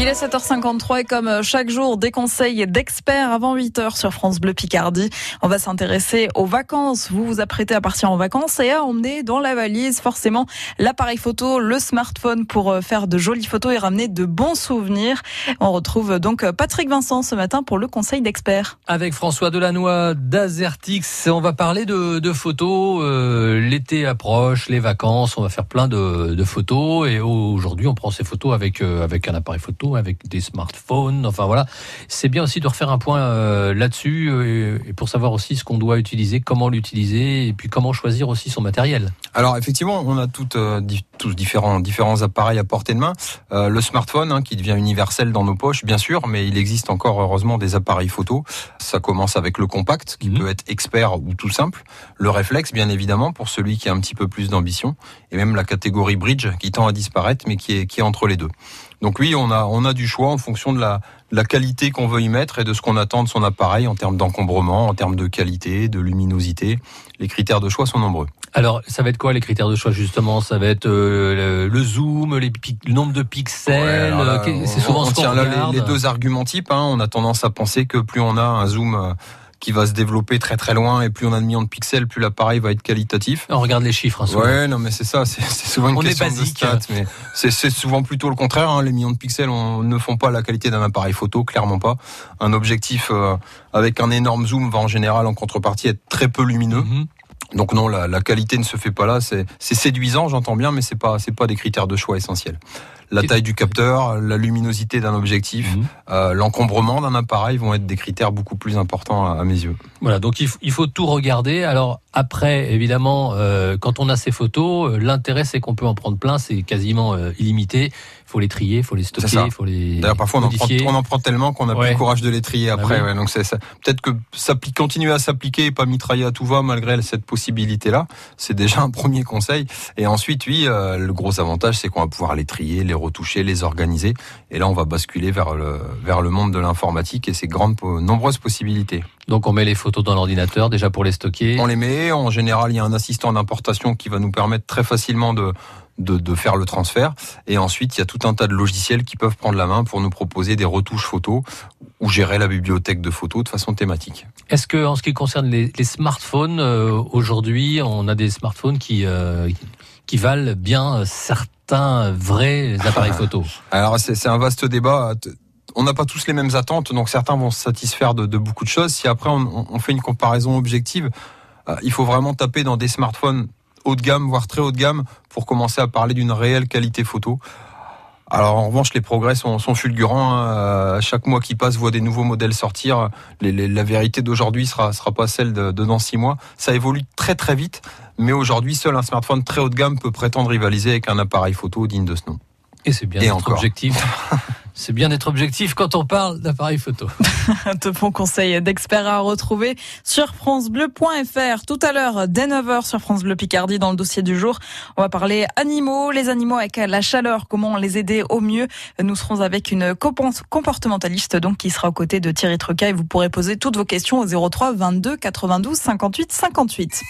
Il est 7h53 et comme euh, chaque jour, des conseils d'experts avant 8h sur France Bleu Picardie. On va s'intéresser aux vacances. Vous vous apprêtez à partir en vacances et à emmener dans la valise forcément l'appareil photo, le smartphone pour euh, faire de jolies photos et ramener de bons souvenirs. On retrouve donc euh, Patrick Vincent ce matin pour le conseil d'experts. Avec François Delannoy d'Azertix, on va parler de, photos. L'été approche, les vacances, on va faire plein de, photos et aujourd'hui on prend ces photos avec un appareil photo avec des smartphones. Enfin voilà, c'est bien aussi de refaire un point euh, là-dessus euh, et pour savoir aussi ce qu'on doit utiliser, comment l'utiliser et puis comment choisir aussi son matériel. Alors effectivement, on a toutes, euh, tous différents, différents appareils à portée de main. le smartphone hein, qui devient universel dans nos poches, bien sûr, mais il existe encore heureusement des appareils photo. Ça commence avec le compact qui mhm. peut être expert ou tout simple. Le réflexe, bien évidemment, pour celui qui a un petit peu plus d'ambition. Et même la catégorie bridge qui tend à disparaître mais qui est, qui est entre les deux. Donc oui, on a, on a du choix en fonction de la, la qualité qu'on veut y mettre et de ce qu'on attend de son appareil en termes d'encombrement, en termes de qualité, de luminosité. Les critères de choix sont nombreux. Alors, ça va être quoi les critères de choix justement? Ça va être euh, le, zoom, les le nombre de pixels. c'est souvent ce qu'on regarde. Les, les, deux arguments types. Hein, on a tendance à penser que plus on a un zoom euh, qui va se développer très très loin et plus on a de millions de pixels, plus l'appareil va être qualitatif. On regarde les chiffres. Hein, ouais, non mais c'est ça, c'est souvent une on question est basique. de stats, mais c'est souvent plutôt le contraire. Hein. Les millions de pixels on, ne font pas la qualité d'un appareil photo, clairement pas. Un objectif euh, avec un énorme zoom va en général en contrepartie être très peu lumineux. Mhm. Donc non, la, la, qualité ne se fait pas là. C'est séduisant, j'entends bien, mais c'est pas c'est pas des critères de choix essentiels la taille du capteur, la luminosité d'un objectif, mhm. euh, l'encombrement d'un appareil vont être des critères beaucoup plus importants à, mes yeux. Voilà, donc il, faut tout regarder. Alors après, évidemment, euh, quand on a ces photos, euh, l'intérêt c'est qu'on peut en prendre plein, c'est quasiment illimité. Il faut les trier, il faut les stocker, il faut les. D'ailleurs, parfois on en, prend, on en, prend, tellement qu'on n'a plus le courage de les trier bah après. ouais, donc c'est. Peut-être que continuer à s'appliquer et pas mitrailler à tout va malgré cette possibilité-là, c'est déjà un premier conseil. Et ensuite, oui, le gros avantage c'est qu'on va pouvoir les trier, les retoucher, les organiser. Et là, on va basculer vers le, vers le monde de l'informatique et ses grandes, nombreuses possibilités. Donc on met les photos dans l'ordinateur déjà pour les stocker. On les met. En général, il y a un assistant d'importation qui va nous permettre très facilement de, de, faire le transfert. Et ensuite, il y a tout un tas de logiciels qui peuvent prendre la main pour nous proposer des retouches photos ou gérer la bibliothèque de photos de façon thématique. Est-ce que, en ce qui concerne les, smartphones, euh, aujourd'hui, on a des smartphones qui, euh, qui valent bien certains vrais appareils photo Alors c'est un vaste débat. On n'a pas tous les mêmes attentes, donc certains vont se satisfaire de, beaucoup de choses. Si après on, fait une comparaison objective, euh, il faut vraiment taper dans des smartphones haut de gamme, voire très haut de gamme, pour commencer à parler d'une réelle qualité photo. Alors en revanche, les progrès sont, fulgurants. Hein. chaque mois qui passe voit des nouveaux modèles sortir. la vérité d'aujourd'hui sera sera pas celle de, de, dans six mois. Ça évolue très très vite, mais aujourd'hui, seul un smartphone très haut de gamme peut prétendre rivaliser avec un appareil photo digne de ce nom. Et c'est bien d'être objectif. c'est bien d'être objectif quand on parle d'appareil photo. de bons conseils d'experts à retrouver sur francebleu.fr. Tout à l'heure, dès 9h sur France Bleu Picardie, dans le dossier du jour, on va parler animaux, les animaux avec la chaleur, comment les aider au mieux. Nous serons avec une comportementaliste donc qui sera aux côtés de Thierry Truca et vous pourrez poser toutes vos questions au 03 22 92 58 58.